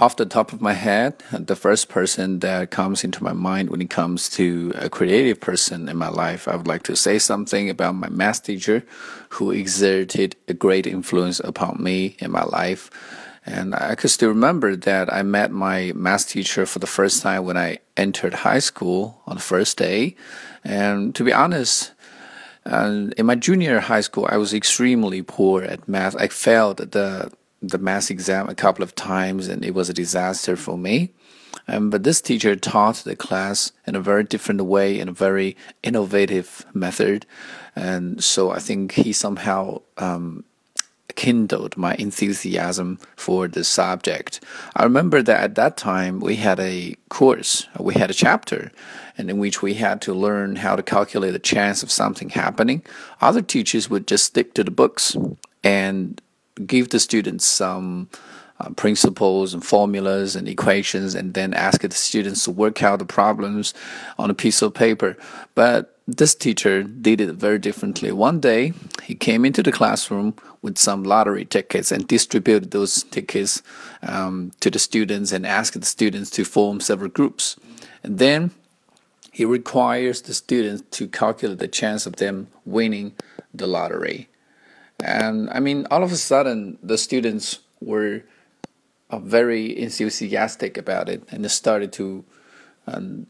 off the top of my head, the first person that comes into my mind when it comes to a creative person in my life, I would like to say something about my math teacher who exerted a great influence upon me in my life. And I could still remember that I met my math teacher for the first time when I entered high school on the first day. And to be honest, uh, in my junior high school, I was extremely poor at math. I failed the the math exam a couple of times, and it was a disaster for me. Um, but this teacher taught the class in a very different way, in a very innovative method, and so I think he somehow um, kindled my enthusiasm for the subject. I remember that at that time we had a course, we had a chapter, and in which we had to learn how to calculate the chance of something happening. Other teachers would just stick to the books and give the students some uh, principles and formulas and equations and then ask the students to work out the problems on a piece of paper. But this teacher did it very differently. One day, he came into the classroom with some lottery tickets and distributed those tickets um, to the students and asked the students to form several groups. And then he requires the students to calculate the chance of them winning the lottery. And I mean, all of a sudden, the students were uh, very enthusiastic about it, and they started to um,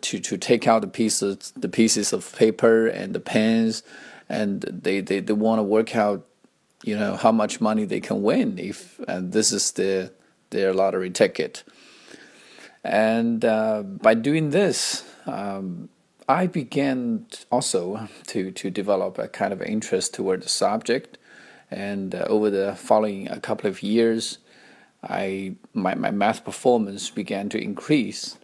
to to take out the pieces the pieces of paper and the pens, and they they, they want to work out, you know, how much money they can win if and this is the their lottery ticket. And uh, by doing this, um, I began also to, to develop a kind of interest toward the subject. And uh, over the following a couple of years, I my, my math performance began to increase.